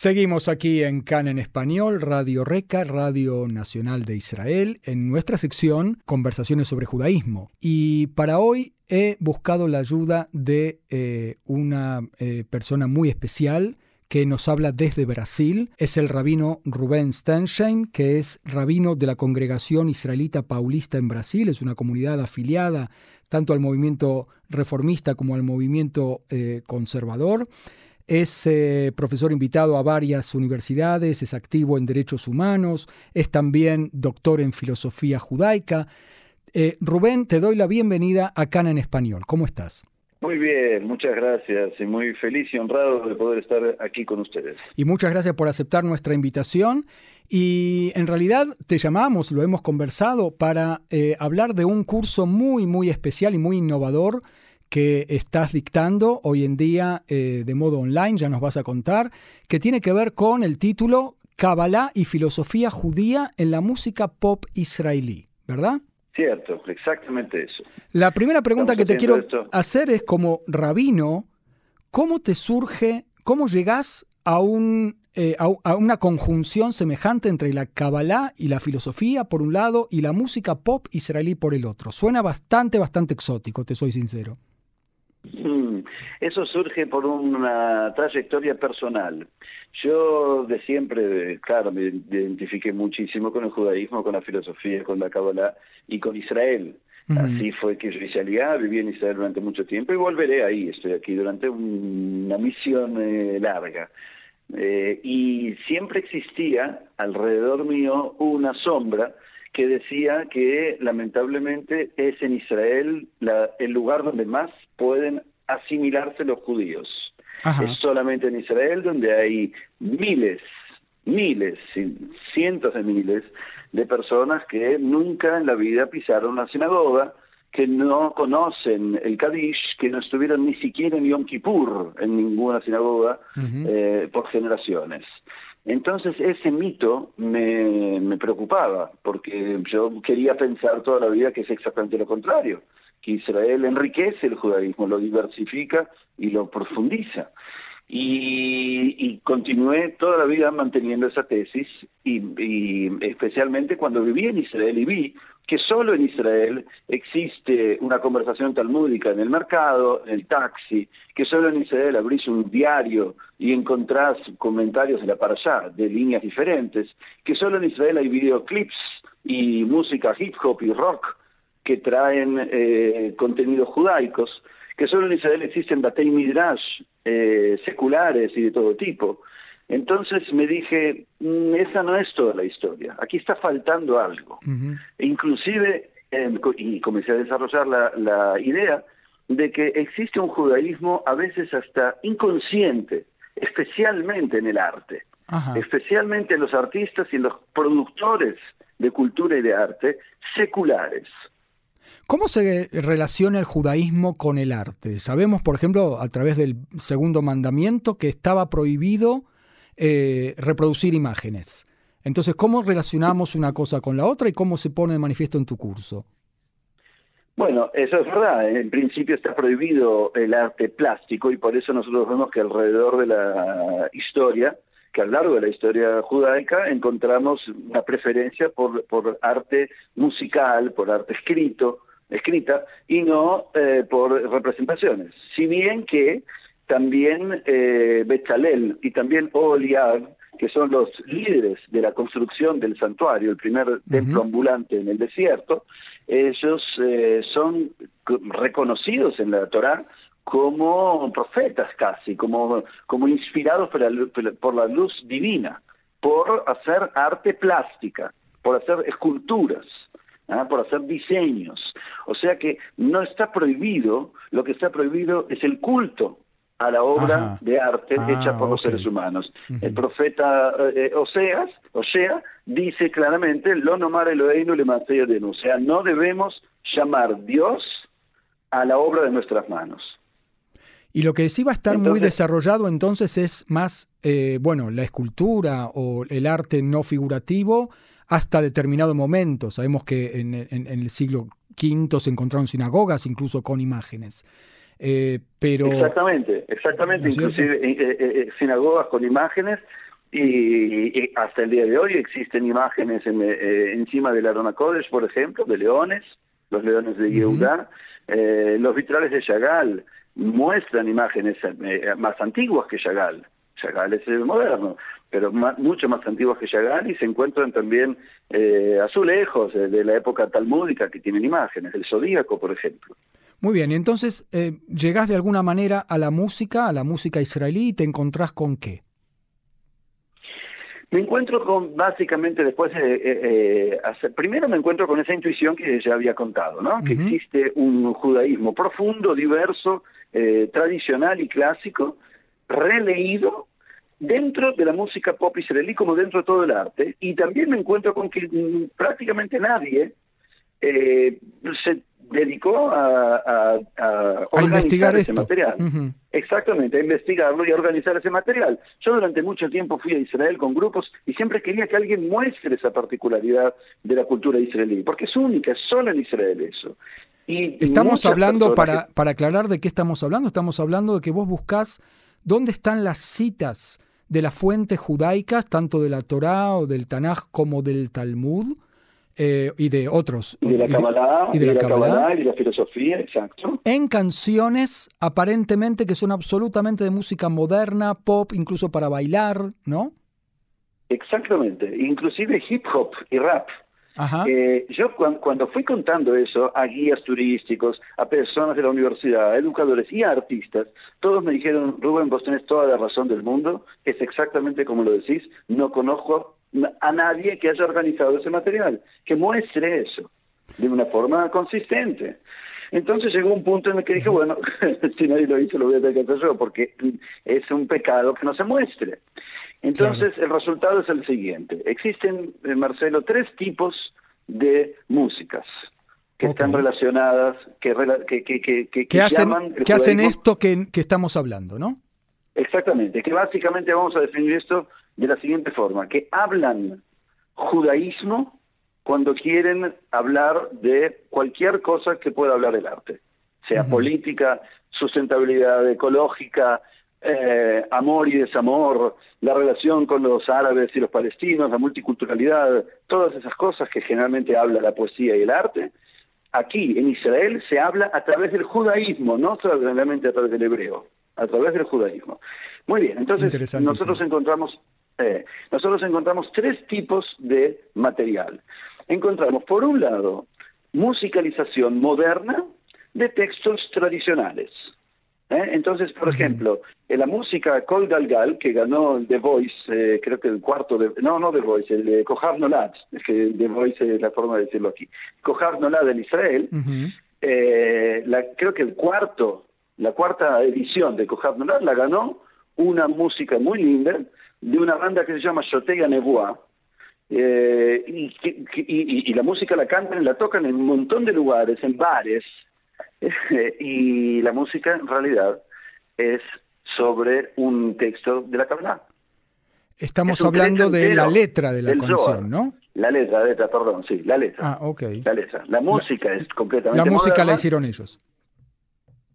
Seguimos aquí en CAN en español, Radio Reca, Radio Nacional de Israel, en nuestra sección Conversaciones sobre judaísmo. Y para hoy he buscado la ayuda de eh, una eh, persona muy especial que nos habla desde Brasil. Es el rabino Rubén Stensheim, que es rabino de la Congregación Israelita Paulista en Brasil. Es una comunidad afiliada tanto al movimiento reformista como al movimiento eh, conservador. Es eh, profesor invitado a varias universidades, es activo en derechos humanos, es también doctor en filosofía judaica. Eh, Rubén, te doy la bienvenida a Cana en Español. ¿Cómo estás? Muy bien, muchas gracias y muy feliz y honrado de poder estar aquí con ustedes. Y muchas gracias por aceptar nuestra invitación. Y en realidad te llamamos, lo hemos conversado, para eh, hablar de un curso muy, muy especial y muy innovador que estás dictando hoy en día eh, de modo online, ya nos vas a contar, que tiene que ver con el título Kabbalah y filosofía judía en la música pop israelí, ¿verdad? Cierto, exactamente eso. La primera pregunta que te quiero hacer es como rabino, ¿cómo te surge, cómo llegas a, un, eh, a, una conjunción semejante entre la Kabbalah y la filosofía por un lado y la música pop israelí por el otro? Suena bastante, bastante exótico, te soy sincero. Mm, eso surge por una trayectoria personal. Yo de siempre, claro, me identifiqué muchísimo con el judaísmo, con la filosofía, con la Kabbalah y con Israel. Así fue que yo hice aliá, viví en Israel durante mucho tiempo y volveré ahí, estoy aquí durante una misión eh, larga. Eh, y siempre existía alrededor mío una sombra que decía que lamentablemente es en Israel el lugar donde más pueden asimilarse los judíos. Es solamente en Israel donde hay miles, miles, cientos de miles de personas que nunca en la vida pisaron una sinagoga, que no conocen el Kadish, que no estuvieron ni siquiera en Yom Kippur en ninguna sinagoga eh, por generaciones. Entonces ese mito me, preocupaba, porque yo quería pensar toda la vida que es exactamente lo contrario, que Israel enriquece el judaísmo, lo diversifica y lo profundiza. Y, continué toda la vida manteniendo esa tesis, y especialmente cuando viví en Israel y vi que solo en Israel existe una conversación talmúdica en el mercado, en el taxi, que solo en Israel abrís un diario y encontrás comentarios de la allá de líneas diferentes, que solo en Israel hay videoclips y música hip hop y rock que traen eh, contenidos judaicos, que solo en Israel existen batei midrash eh, seculares y de todo tipo. Entonces me dije, mm, esa no es toda la historia, aquí está faltando algo. e inclusive, em, y comencé a desarrollar la, la idea de que existe un judaísmo a veces hasta inconsciente, especialmente en el arte, especialmente en los artistas y en los productores de cultura y de arte seculares. ¿Cómo se relaciona el judaísmo con el arte? Sabemos, por ejemplo, a través del segundo mandamiento que estaba prohibido eh, reproducir imágenes. Entonces, ¿cómo relacionamos una cosa con la otra y cómo se pone de manifiesto en tu curso? Bueno, eso es verdad. En principio está prohibido el arte plástico y por eso nosotros vemos que alrededor de la historia, que a lo largo de la historia judaica, encontramos una preferencia por, por arte musical, por arte escrito, escrita, y no eh, por representaciones. Si bien que también eh, Bechalel y también Oliab, que son los líderes de la construcción del santuario, el primer templo ambulante en el desierto, ellos eh, son reconocidos en la Torá como profetas casi, como, como inspirados por la, por la luz divina, por hacer arte plástica, por hacer esculturas. ¿ah? por hacer diseños. O sea que no está prohibido, lo que está prohibido es el culto a la obra de arte ah, hecha por los seres humanos. El profeta eh, Oseas, Osea dice claramente, lo nomar Eloheinu le de o sea, no debemos llamar Dios a la obra de nuestras manos. Y lo que sí va a estar muy desarrollado entonces es más, eh, bueno, la escultura o el arte no figurativo hasta determinado momento. Sabemos que en, el siglo V se encontraron sinagogas incluso con imágenes. Eh, pero... Exactamente, exactamente, inclusive eh, sinagogas con imágenes y, hasta el día de hoy existen imágenes encima del Arona College, por ejemplo, de leones, los leones de Yehuda, los vitrales de Chagall, muestran imágenes eh, más antiguas que Chagall. Chagall es el moderno, pero mucho más antiguas que Chagall y se encuentran también eh, azulejos eh, de la época talmúdica que tienen imágenes, el zodíaco, por ejemplo. Muy bien, entonces eh, llegás de alguna manera a la música, a la música israelí y te encontrás con qué? Me encuentro con, básicamente, después de eh, hacer, primero me encuentro con esa intuición que ya había contado, ¿no? Que existe un judaísmo profundo, diverso, eh, tradicional y clásico, releído dentro de la música pop israelí como dentro de todo el arte. Y también me encuentro con que mm, prácticamente nadie eh, se dedicó a, investigar ese material. Exactamente, a investigarlo y a organizar ese material. Yo durante mucho tiempo fui a Israel con grupos y siempre quería que alguien muestre esa particularidad de la cultura israelí, porque es única, es solo en Israel eso. Y estamos hablando, para, para aclarar de qué estamos hablando, estamos hablando de que vos buscás dónde están las citas de las fuentes judaicas, tanto de la Torá o del Tanaj como del Talmud, eh, y de otros. Y de la Kabbalah, y de, la, y de la filosofía, exacto. En canciones aparentemente que son absolutamente de música moderna, pop, incluso para bailar, ¿no? Exactamente, inclusive hip hop y rap. Eh, yo cuando, fui contando eso a guías turísticos, a personas de la universidad, a educadores y a artistas, todos me dijeron, Rubén, vos tenés toda la razón del mundo, es exactamente como lo decís, no conozco a nadie que haya organizado ese material, que muestre eso de una forma consistente. Entonces llegó un punto en el que dije, bueno, si nadie lo hizo, lo voy a tener que hacer yo, porque es un pecado que no se muestre. Entonces el resultado es el siguiente. Existen, eh, Marcelo, tres tipos de músicas que están relacionadas, que, que, que, que, hacen, que hacen esto que, que estamos hablando, ¿no? Exactamente, que básicamente vamos a definir esto de la siguiente forma, que hablan judaísmo cuando quieren hablar de cualquier cosa que pueda hablar el arte, sea política, sustentabilidad ecológica, eh, amor y desamor, la relación con los árabes y los palestinos, la multiculturalidad, todas esas cosas que generalmente habla la poesía y el arte, aquí en Israel se habla a través del judaísmo, no solamente a través del hebreo, a través del judaísmo. Muy bien, entonces nosotros encontramos eh, nosotros encontramos tres tipos de material. Encontramos, por un lado, musicalización moderna de textos tradicionales. ¿eh? Entonces, por ejemplo, en la música Kol Galgal, que ganó The Voice, eh, creo que el cuarto, de, no, no The Voice, el de Kohav Nolad, es que The Voice es la forma de decirlo aquí, Kohav Nolad en Israel, la, creo que el cuarto, la cuarta edición de Kohav Nolad la ganó una música muy linda de una banda que se llama Shotega Nevoa, eh, y, la música la cantan y la tocan en un montón de lugares, en bares, y la música en realidad es sobre un texto de la Kabbalah. Estamos hablando de la letra de la canción, ¿no? La letra, la letra, perdón, sí, la letra. Ah, ok. La letra. La música es completamente La música la hicieron ellos.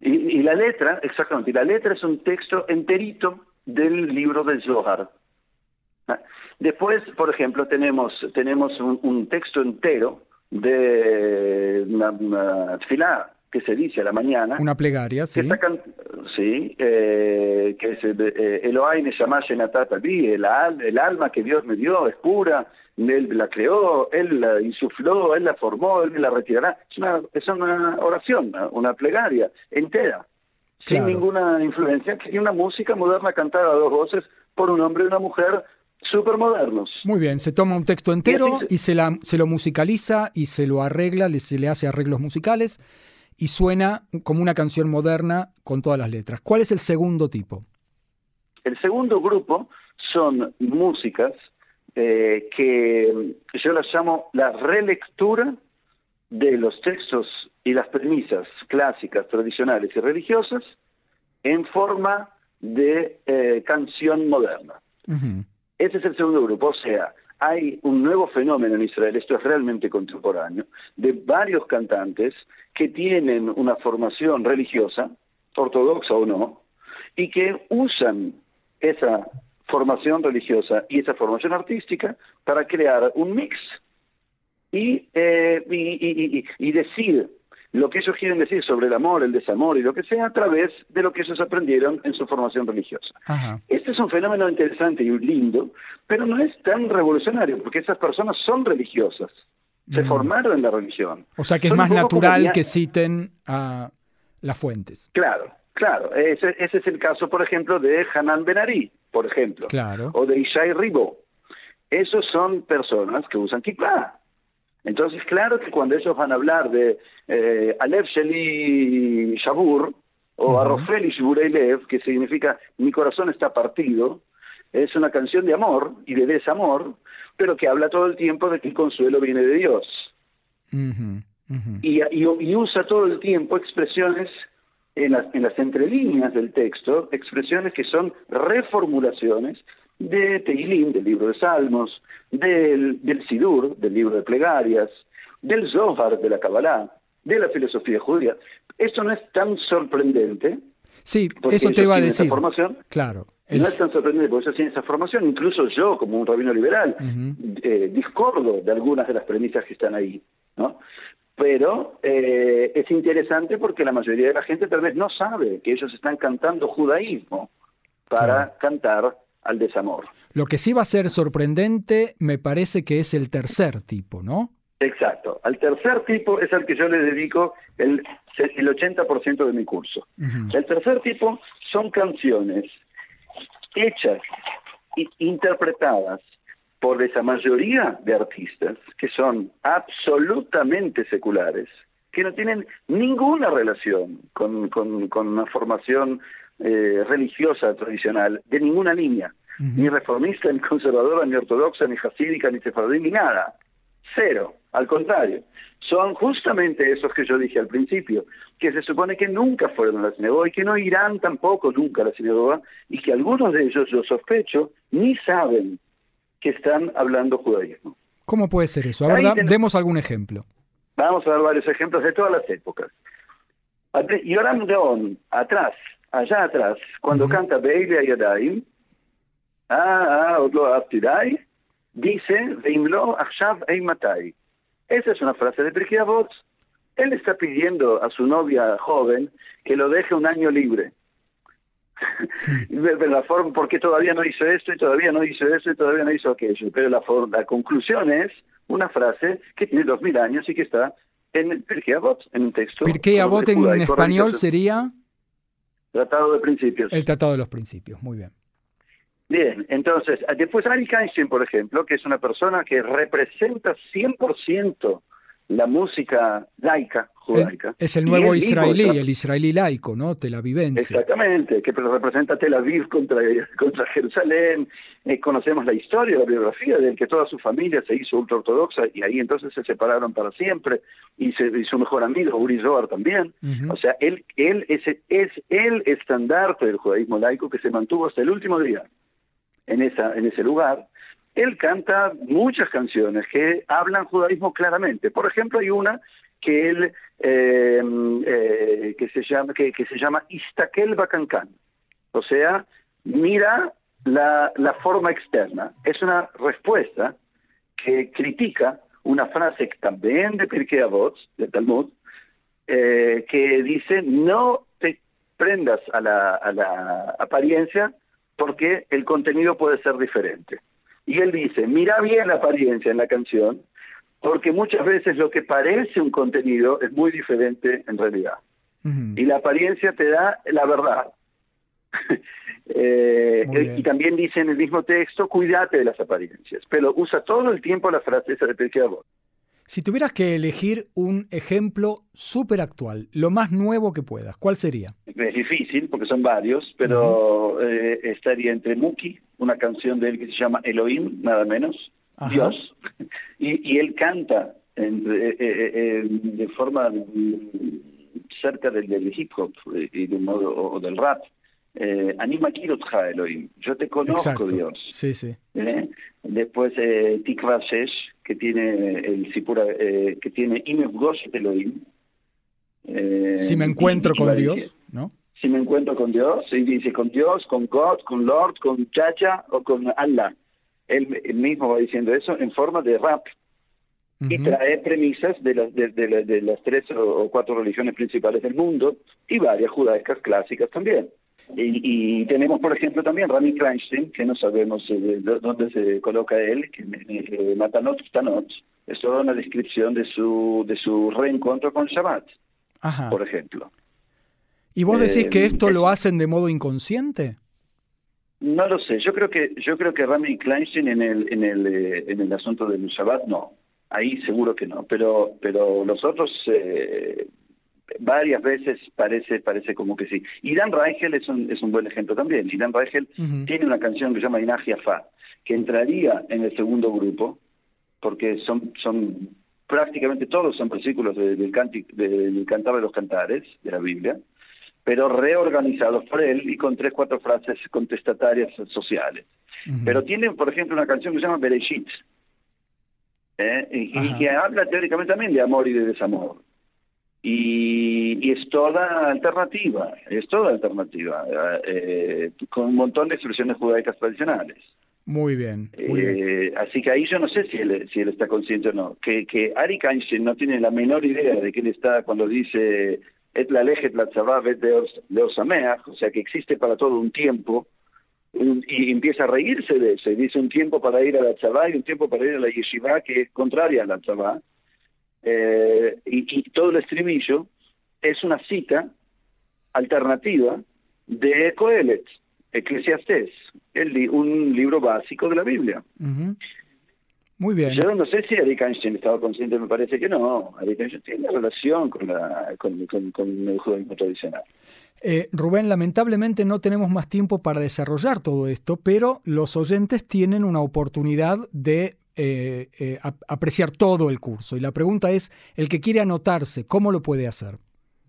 Y, y, la letra, exactamente, y la letra es un texto enterito del libro del Zohar. Ah, después, por ejemplo, tenemos, tenemos un, texto entero de una, una que se dice a la mañana. Una plegaria, sí. Que sí, eh, que es eh, Elohai el, el alma que Dios me dio es pura, Él la creó, Él la insufló, Él la formó, Él me la retirará. Es una, es una oración, una plegaria entera sin ninguna influencia, y una música moderna cantada a dos voces por un hombre y una mujer súper modernos. Muy bien, se toma un texto entero y, se, la, se lo musicaliza y se lo arregla, se le hace arreglos musicales y suena como una canción moderna con todas las letras. ¿Cuál es el segundo tipo? El segundo grupo son músicas eh, que yo las llamo la relectura de los textos y las premisas clásicas, tradicionales y religiosas en forma de eh, canción moderna. Ese es el segundo grupo, o sea, hay un nuevo fenómeno en Israel, esto es realmente contemporáneo, de varios cantantes que tienen una formación religiosa, ortodoxa o no, y que usan esa formación religiosa y esa formación artística para crear un mix y, eh, y, y, decir lo que ellos quieren decir sobre el amor, el desamor y lo que sea a través de lo que ellos aprendieron en su formación religiosa. Este es un fenómeno interesante y lindo, pero no es tan revolucionario porque esas personas son religiosas, se mm. formaron en la religión. O sea que es más natural que citen a las fuentes. Claro, claro. Ese, ese, es el caso, por ejemplo, de Hanan Benari, por ejemplo, claro. o de Ishai Ribo. Esos son personas que usan kippah entonces, claro que cuando ellos van a hablar de eh, Alev Sheli Shabur, o uh -huh. que significa mi corazón está partido, es una canción de amor y de desamor, pero que habla todo el tiempo de que el consuelo viene de Dios. Y, y, usa todo el tiempo expresiones en las, en las entrelíneas del texto, expresiones que son reformulaciones de Teilim, del libro de Salmos, del, del Sidur, del libro de plegarias, del Zohar, de la Kabbalah, de la filosofía judía. Esto no es tan sorprendente. Sí, eso te iba a decir. Formación, claro. No es tan sorprendente porque ellos tienen esa formación. Incluso yo, como un rabino liberal, eh, discordo de algunas de las premisas que están ahí. ¿no? Pero eh, es interesante porque la mayoría de la gente tal vez no sabe que ellos están cantando judaísmo para cantar al desamor. Lo que sí va a ser sorprendente me parece que es el tercer tipo, ¿no? Exacto. Al tercer tipo es al que yo le dedico el, el 80% de mi curso. El tercer tipo son canciones hechas e interpretadas por esa mayoría de artistas que son absolutamente seculares, que no tienen ninguna relación con, con, con una formación eh, religiosa tradicional de ninguna línea, ni reformista, ni conservadora, ni ortodoxa, ni jasídica, ni sefardí, ni nada. Cero, al contrario. Son justamente esos que yo dije al principio, que se supone que nunca fueron a la sinagoga y que no irán tampoco nunca a la sinagoga y que algunos de ellos, yo sospecho, ni saben que están hablando judaísmo. ¿Cómo puede ser eso? A ver, demos algún ejemplo. Vamos a dar varios ejemplos de todas las épocas. Yoram León, atrás, allá atrás, cuando canta Beile Yadayim, ah, ah, dice, Veimlo Achshav Eimatai. Esa es una frase de Pirkei Él está pidiendo a su novia joven que lo deje un año libre. de la forma, porque todavía no hizo esto y todavía no hizo eso y todavía no hizo aquello. Pero la, la conclusión es una frase que tiene dos mil años y que está en Pirkei en un texto. Pirkei Avot en español sería... Tratado de Principios. El Tratado de los Principios, muy bien. Bien, entonces, después Ari Einstein, por ejemplo, que es una persona que representa 100% la música laica, judaica. es el nuevo israelí, el israelí laico, ¿no? Tel Avivense. Exactamente, que representa Tel Aviv contra, contra Jerusalén. Eh, conocemos la historia, la biografía de que toda su familia se hizo ultraortodoxa y ahí entonces se separaron para siempre. Y, su mejor amigo, Uri Zohar, también. O sea, él, él es, es el estandarte del judaísmo laico que se mantuvo hasta el último día en, esa, en ese lugar él canta muchas canciones que hablan judaísmo claramente. Por ejemplo, hay una que él eh, eh, que se llama que, se llama Istakel Bakankan, o sea, mira la, la forma externa. Es una respuesta que critica una frase también de Pirkei Avot, del Talmud, eh, que dice no te prendas a la, a la apariencia porque el contenido puede ser diferente. Y él dice, mira bien la apariencia en la canción, porque muchas veces lo que parece un contenido es muy diferente en realidad. Y la apariencia te da la verdad. eh, y también dice en el mismo texto, cuídate de las apariencias, pero usa todo el tiempo la frase esa de Pequeabot. Si tuvieras que elegir un ejemplo súper actual, lo más nuevo que puedas, ¿cuál sería? Es difícil porque son varios, pero eh, estaría entre Muki, una canción de él que se llama Elohim, nada menos, Dios, y, él canta eh, eh, de forma cerca del, hip hop y de modo, o, del rap. Anima Kirotja Elohim, yo te conozco Dios. Sí, sí. Después Tikva Shesh, que tiene el Sipura, que tiene Elohim, eh, si me encuentro con Dios, ¿no? Si me encuentro con Dios, y dice con Dios, con God, con Lord, con Chacha o con Allah. Él, mismo va diciendo eso en forma de rap. Y trae premisas de las, de, las tres o cuatro religiones principales del mundo y varias judaicas clásicas también. Y, tenemos, por ejemplo, también Rami Kleinstein, que no sabemos eh, dónde se coloca él, que eh, Matanot Tanot, es toda una descripción de su, de su reencuentro con Shabbat por ejemplo. ¿Y vos decís que eh, esto lo hacen de modo inconsciente? No lo sé. Yo creo que yo creo que Rami Kleinstein en el en el eh, en el asunto del Shabbat no. Ahí seguro que no. Pero pero los otros eh, varias veces parece parece como que sí. Irán Reichel es un es un buen ejemplo también. Irán Reichel tiene una canción que se llama Inagia Fa que entraría en el segundo grupo porque son son prácticamente todos son versículos del, del Cantar de los Cantares, de la Biblia, pero reorganizados por él y con tres, cuatro frases contestatarias sociales. Pero tiene, por ejemplo, una canción que se llama Bereshit, ¿eh? y, que habla teóricamente también de amor y de desamor. Y, es toda alternativa, es toda alternativa, eh, con un montón de expresiones judaicas tradicionales. Muy bien, eh, Así que ahí yo no sé si él, si él está consciente o no. Que, que Ari Einstein no tiene la menor idea de que él está cuando dice et la lejet la et de o sea que existe para todo un tiempo, y empieza a reírse de eso, y dice un tiempo para ir a la tzavá y un tiempo para ir a la yeshiva que es contraria a la tzavá, eh, y, y todo el estribillo es una cita alternativa de Coelet. Eclesiastés, el, un libro básico de la Biblia. Muy bien. Yo no sé si Eric Einstein estaba consciente, me parece que no. Eric Einstein tiene relación con, la, con, el judaísmo tradicional. Eh, Rubén, lamentablemente no tenemos más tiempo para desarrollar todo esto, pero los oyentes tienen una oportunidad de eh, eh, apreciar todo el curso. Y la pregunta es, el que quiere anotarse, ¿cómo lo puede hacer?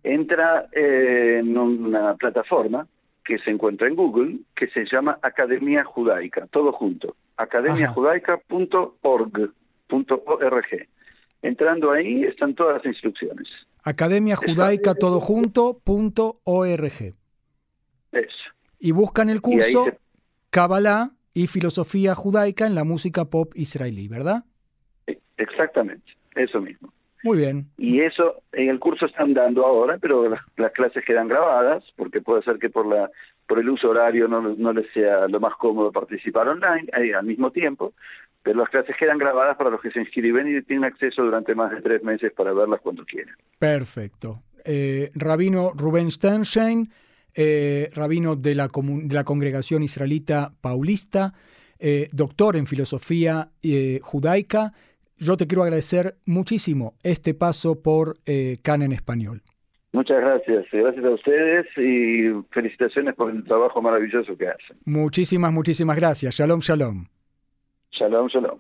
Entra en una plataforma que se encuentra en Google, que se llama Academia Judaica, todo junto, academiajudaica.org. Entrando ahí están todas las instrucciones. Academia Judaica todo junto Eso. Y buscan el curso Kabbalah y filosofía judaica en la música pop israelí, ¿verdad? Exactamente, eso mismo. Muy bien. Y eso en el curso están dando ahora, pero las, clases quedan grabadas, porque puede ser que por la por el uso horario no, no les sea lo más cómodo participar online eh, al mismo tiempo, pero las clases quedan grabadas para los que se inscriben y tienen acceso durante más de tres meses para verlas cuando quieran. Perfecto. Eh, rabino Rubén Sternstein, eh, rabino de la, de la congregación israelita paulista, eh, doctor en filosofía judaica, yo te quiero agradecer muchísimo este paso por eh, CAN en español. Muchas gracias, gracias a ustedes y felicitaciones por el trabajo maravilloso que hacen. Muchísimas, muchísimas gracias. Shalom, shalom. Shalom, shalom.